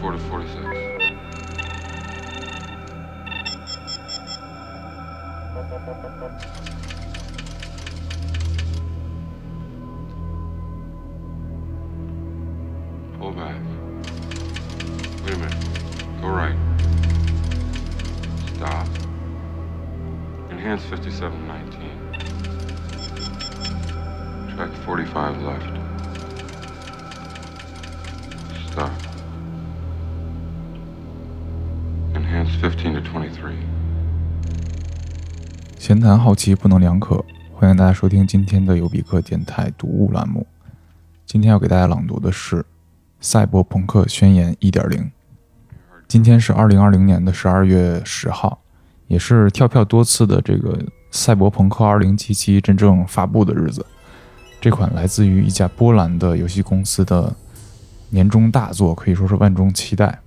44-46 Pull back. Wait a minute. Go right. Stop. Enhance 5719. Track 45 left. 闲谈好奇不能两可，欢迎大家收听今天的尤比克电台读物栏目。今天要给大家朗读的是《赛博朋克宣言1.0》。今天是2020年的12月10号，也是跳票多次的这个《赛博朋克2077》真正发布的日子。这款来自于一家波兰的游戏公司的年终大作，可以说是万众期待，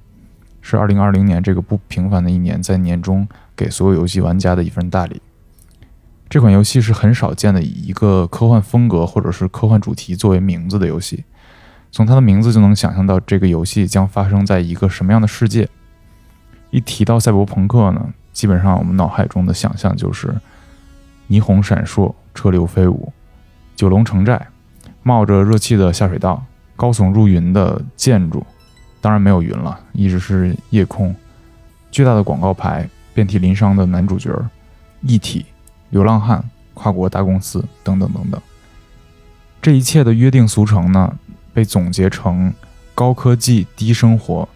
是2020年这个不平凡的一年在年中给所有游戏玩家的一份大礼。这款游戏是很少见的以一个科幻风格或者是科幻主题作为名字的游戏。从它的名字就能想象到这个游戏将发生在一个什么样的世界。一提到赛博朋克呢，基本上我们脑海中的想象就是霓虹闪烁、车流飞舞、九龙城寨、冒着热气的下水道、高耸入云的建筑，当然没有云了，一直是夜空、巨大的广告牌、遍体鳞伤的男主角、一体。流浪汉、跨国大公司等等等等，这一切的约定俗成呢，被总结成“高科技低生活”，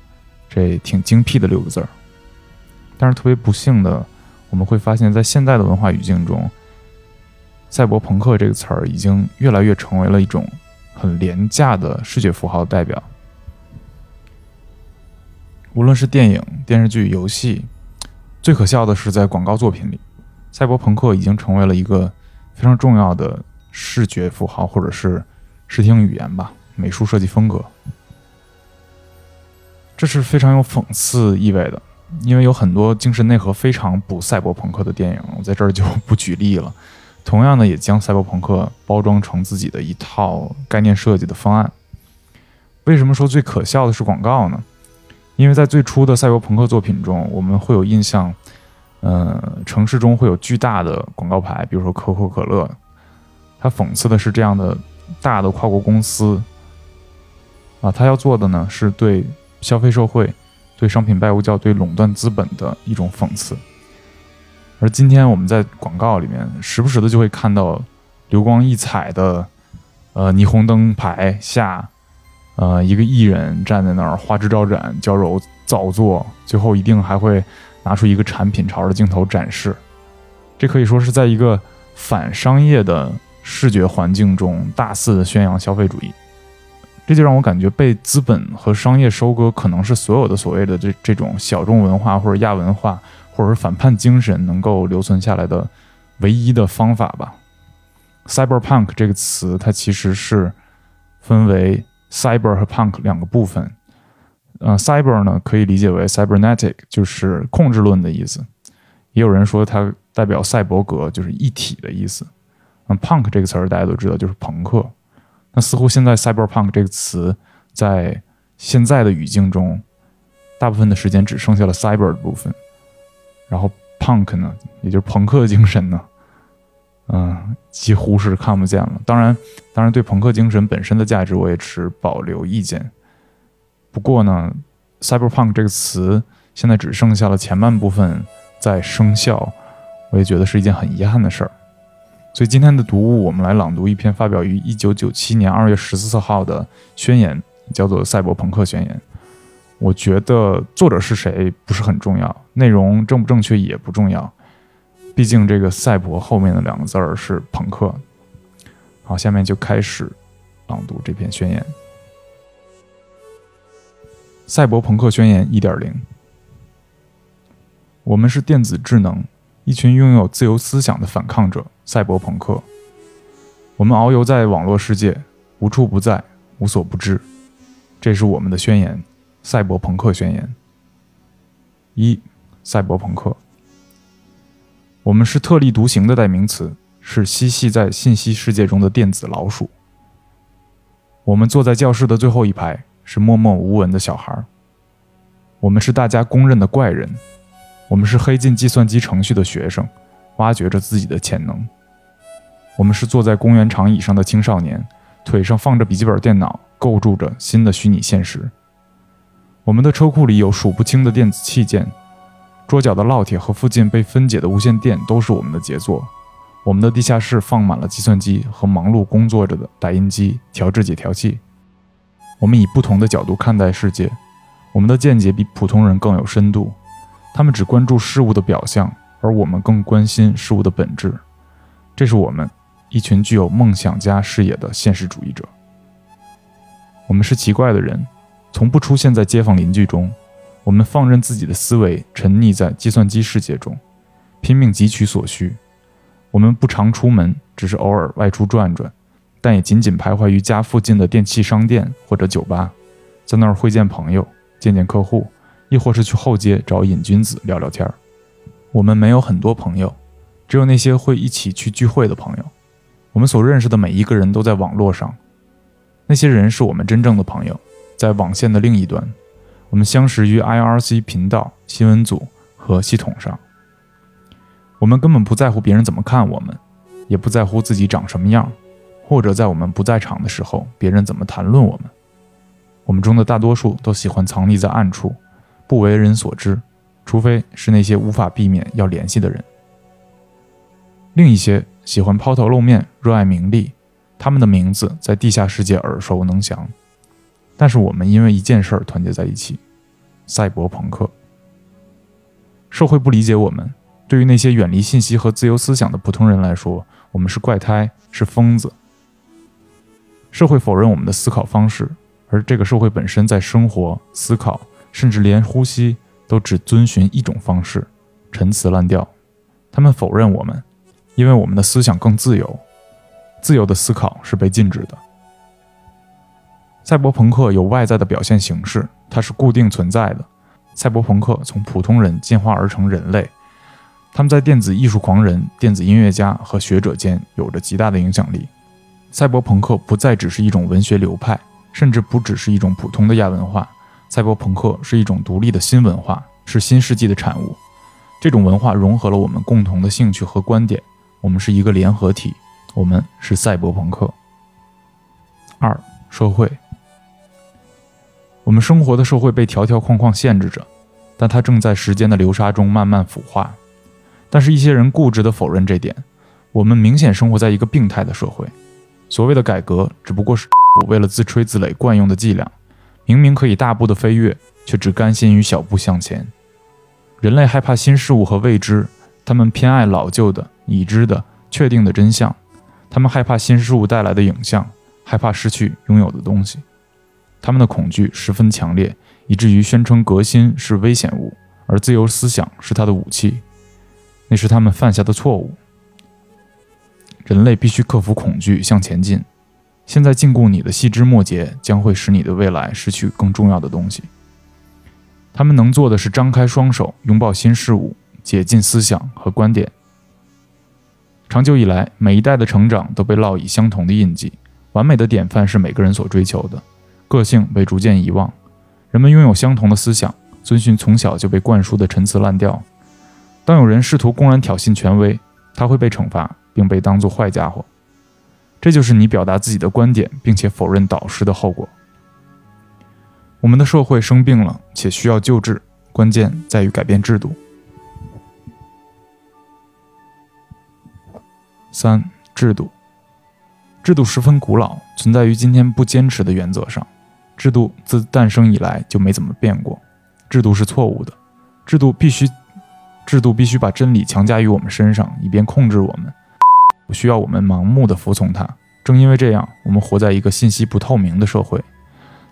这挺精辟的六个字儿。但是特别不幸的，我们会发现，在现在的文化语境中，“赛博朋克”这个词儿已经越来越成为了一种很廉价的视觉符号代表。无论是电影、电视剧、游戏，最可笑的是在广告作品里。赛博朋克已经成为了一个非常重要的视觉符号，或者是视听语言吧，美术设计风格。这是非常有讽刺意味的，因为有很多精神内核非常不赛博朋克的电影，我在这儿就 不举例了。同样的，也将赛博朋克包装成自己的一套概念设计的方案。为什么说最可笑的是广告呢？因为在最初的赛博朋克作品中，我们会有印象。呃，城市中会有巨大的广告牌，比如说可口可乐。它讽刺的是这样的大的跨国公司啊，它要做的呢是对消费社会、对商品拜物教、对垄断资本的一种讽刺。而今天我们在广告里面时不时的就会看到流光溢彩的呃霓虹灯牌下，呃一个艺人站在那儿花枝招展、娇柔造作，最后一定还会。拿出一个产品朝着镜头展示，这可以说是在一个反商业的视觉环境中大肆的宣扬消费主义。这就让我感觉被资本和商业收割，可能是所有的所谓的这这种小众文化或者亚文化或者是反叛精神能够留存下来的唯一的方法吧。Cyberpunk 这个词，它其实是分为 cyber 和 punk 两个部分。呃，cyber 呢可以理解为 cybernetic，就是控制论的意思。也有人说它代表赛博格，就是一体的意思。嗯 punk 这个词儿大家都知道，就是朋克。那似乎现在 cyberpunk 这个词在现在的语境中，大部分的时间只剩下了 cyber 的部分。然后 punk 呢，也就是朋克精神呢，嗯，几乎是看不见了。当然，当然对朋克精神本身的价值，我也持保留意见。不过呢，cyberpunk 这个词现在只剩下了前半部分在生效，我也觉得是一件很遗憾的事儿。所以今天的读物，我们来朗读一篇发表于1997年2月14号的宣言，叫做《赛博朋克宣言》。我觉得作者是谁不是很重要，内容正不正确也不重要，毕竟这个“赛博”后面的两个字儿是“朋克”。好，下面就开始朗读这篇宣言。赛博朋克宣言1.0：我们是电子智能，一群拥有自由思想的反抗者。赛博朋克，我们遨游在网络世界，无处不在，无所不知。这是我们的宣言——赛博朋克宣言。一、赛博朋克，我们是特立独行的代名词，是嬉戏在信息世界中的电子老鼠。我们坐在教室的最后一排。是默默无闻的小孩我们是大家公认的怪人，我们是黑进计算机程序的学生，挖掘着自己的潜能。我们是坐在公园长椅上的青少年，腿上放着笔记本电脑，构筑着新的虚拟现实。我们的车库里有数不清的电子器件，桌角的烙铁和附近被分解的无线电都是我们的杰作。我们的地下室放满了计算机和忙碌工作着的打印机、调制解调器。我们以不同的角度看待世界，我们的见解比普通人更有深度。他们只关注事物的表象，而我们更关心事物的本质。这是我们一群具有梦想家视野的现实主义者。我们是奇怪的人，从不出现在街坊邻居中。我们放任自己的思维沉溺在计算机世界中，拼命汲取所需。我们不常出门，只是偶尔外出转转。但也仅仅徘徊于家附近的电器商店或者酒吧，在那儿会见朋友、见见客户，亦或是去后街找瘾君子聊聊天儿。我们没有很多朋友，只有那些会一起去聚会的朋友。我们所认识的每一个人都在网络上，那些人是我们真正的朋友，在网线的另一端。我们相识于 IRC 频道、新闻组和系统上。我们根本不在乎别人怎么看我们，也不在乎自己长什么样。或者在我们不在场的时候，别人怎么谈论我们？我们中的大多数都喜欢藏匿在暗处，不为人所知，除非是那些无法避免要联系的人。另一些喜欢抛头露面，热爱名利，他们的名字在地下世界耳熟能详。但是我们因为一件事儿团结在一起：赛博朋克。社会不理解我们，对于那些远离信息和自由思想的普通人来说，我们是怪胎，是疯子。社会否认我们的思考方式，而这个社会本身在生活、思考，甚至连呼吸都只遵循一种方式——陈词滥调。他们否认我们，因为我们的思想更自由。自由的思考是被禁止的。赛博朋克有外在的表现形式，它是固定存在的。赛博朋克从普通人进化而成人类，他们在电子艺术狂人、电子音乐家和学者间有着极大的影响力。赛博朋克不再只是一种文学流派，甚至不只是一种普通的亚文化。赛博朋克是一种独立的新文化，是新世纪的产物。这种文化融合了我们共同的兴趣和观点，我们是一个联合体。我们是赛博朋克。二、社会。我们生活的社会被条条框框限制着，但它正在时间的流沙中慢慢腐化。但是，一些人固执地否认这点。我们明显生活在一个病态的社会。所谓的改革只不过是我 为了自吹自擂惯用的伎俩，明明可以大步的飞跃，却只甘心于小步向前。人类害怕新事物和未知，他们偏爱老旧的、已知的、确定的真相。他们害怕新事物带来的影像，害怕失去拥有的东西。他们的恐惧十分强烈，以至于宣称革新是危险物，而自由思想是他的武器。那是他们犯下的错误。人类必须克服恐惧，向前进。现在禁锢你的细枝末节，将会使你的未来失去更重要的东西。他们能做的是张开双手，拥抱新事物，解禁思想和观点。长久以来，每一代的成长都被烙以相同的印记。完美的典范是每个人所追求的，个性被逐渐遗忘。人们拥有相同的思想，遵循从小就被灌输的陈词滥调。当有人试图公然挑衅权威，他会被惩罚。并被当作坏家伙，这就是你表达自己的观点并且否认导师的后果。我们的社会生病了，且需要救治，关键在于改变制度。三、制度，制度十分古老，存在于今天不坚持的原则上。制度自诞生以来就没怎么变过，制度是错误的，制度必须，制度必须把真理强加于我们身上，以便控制我们。不需要我们盲目的服从它。正因为这样，我们活在一个信息不透明的社会。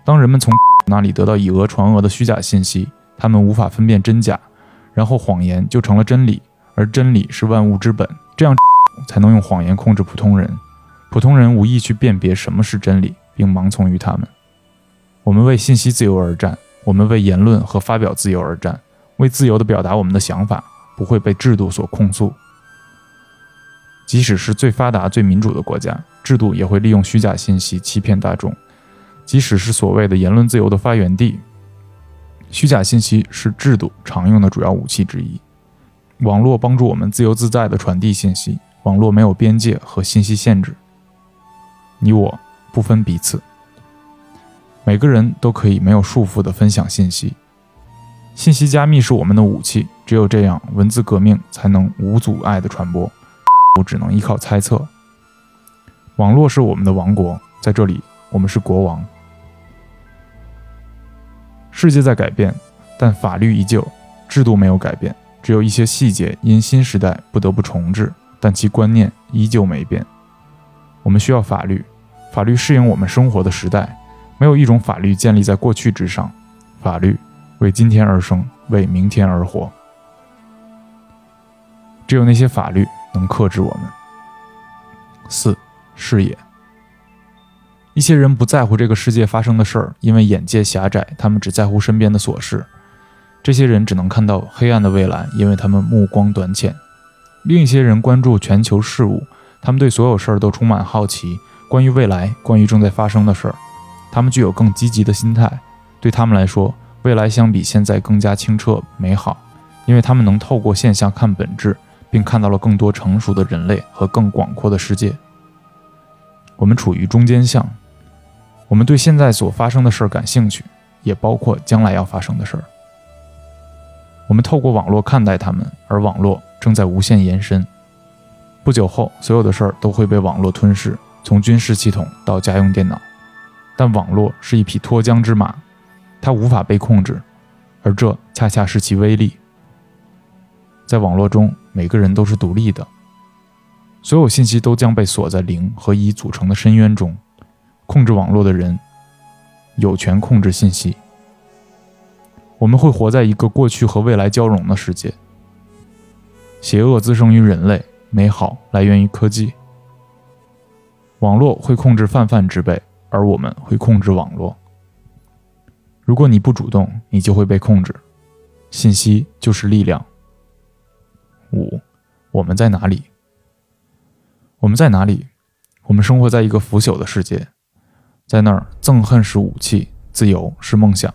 当人们从 那里得到以讹传讹的虚假信息，他们无法分辨真假，然后谎言就成了真理，而真理是万物之本。这样 才能用谎言控制普通人。普通人无意去辨别什么是真理，并盲从于他们。我们为信息自由而战，我们为言论和发表自由而战，为自由的表达我们的想法，不会被制度所控诉。即使是最发达、最民主的国家，制度也会利用虚假信息欺骗大众。即使是所谓的言论自由的发源地，虚假信息是制度常用的主要武器之一。网络帮助我们自由自在地传递信息，网络没有边界和信息限制，你我不分彼此，每个人都可以没有束缚的分享信息。信息加密是我们的武器，只有这样，文字革命才能无阻碍的传播。我只能依靠猜测。网络是我们的王国，在这里，我们是国王。世界在改变，但法律依旧，制度没有改变。只有一些细节因新时代不得不重置，但其观念依旧没变。我们需要法律，法律适应我们生活的时代。没有一种法律建立在过去之上，法律为今天而生，为明天而活。只有那些法律能克制我们。四视野。一些人不在乎这个世界发生的事儿，因为眼界狭窄，他们只在乎身边的琐事。这些人只能看到黑暗的未来，因为他们目光短浅。另一些人关注全球事务，他们对所有事儿都充满好奇，关于未来，关于正在发生的事儿，他们具有更积极的心态。对他们来说，未来相比现在更加清澈美好，因为他们能透过现象看本质，并看到了更多成熟的人类和更广阔的世界。我们处于中间项，我们对现在所发生的事儿感兴趣，也包括将来要发生的事儿。我们透过网络看待他们，而网络正在无限延伸。不久后，所有的事儿都会被网络吞噬，从军事系统到家用电脑。但网络是一匹脱缰之马，它无法被控制，而这恰恰是其威力。在网络中，每个人都是独立的，所有信息都将被锁在零和一组成的深渊中。控制网络的人有权控制信息。我们会活在一个过去和未来交融的世界。邪恶滋生于人类，美好来源于科技。网络会控制泛泛之辈，而我们会控制网络。如果你不主动，你就会被控制。信息就是力量。五，我们在哪里？我们在哪里？我们生活在一个腐朽的世界，在那儿，憎恨是武器，自由是梦想。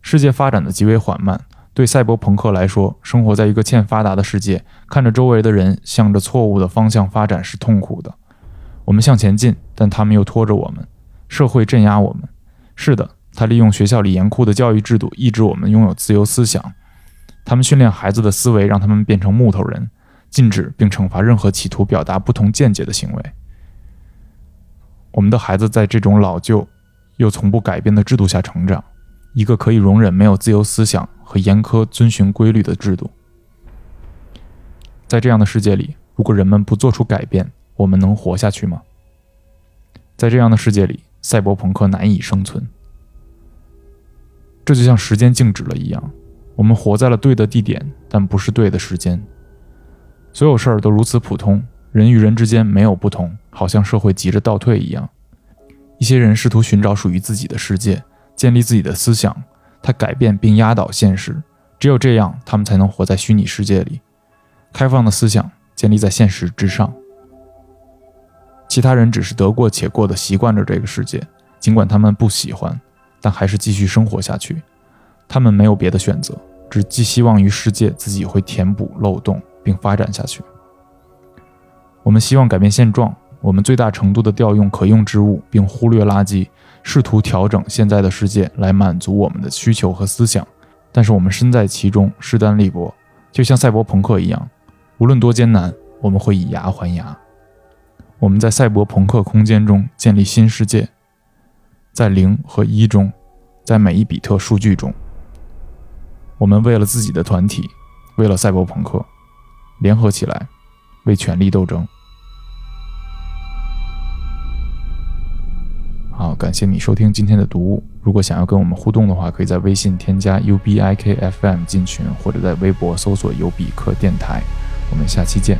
世界发展的极为缓慢，对赛博朋克来说，生活在一个欠发达的世界，看着周围的人向着错误的方向发展是痛苦的。我们向前进，但他们又拖着我们。社会镇压我们。是的，他利用学校里严酷的教育制度抑制我们拥有自由思想。他们训练孩子的思维，让他们变成木头人，禁止并惩罚任何企图表达不同见解的行为。我们的孩子在这种老旧又从不改变的制度下成长。一个可以容忍没有自由思想和严苛遵循规律的制度，在这样的世界里，如果人们不做出改变，我们能活下去吗？在这样的世界里，赛博朋克难以生存。这就像时间静止了一样，我们活在了对的地点，但不是对的时间。所有事儿都如此普通，人与人之间没有不同，好像社会急着倒退一样。一些人试图寻找属于自己的世界。建立自己的思想，他改变并压倒现实。只有这样，他们才能活在虚拟世界里。开放的思想建立在现实之上。其他人只是得过且过的习惯着这个世界，尽管他们不喜欢，但还是继续生活下去。他们没有别的选择，只寄希望于世界自己会填补漏洞并发展下去。我们希望改变现状，我们最大程度地调用可用之物，并忽略垃圾。试图调整现在的世界来满足我们的需求和思想，但是我们身在其中势单力薄，就像赛博朋克一样，无论多艰难，我们会以牙还牙。我们在赛博朋克空间中建立新世界，在零和一中，在每一比特数据中，我们为了自己的团体，为了赛博朋克，联合起来，为权力斗争。好，感谢你收听今天的读物。如果想要跟我们互动的话，可以在微信添加 U B I K F M 进群，或者在微博搜索“有比克电台”。我们下期见。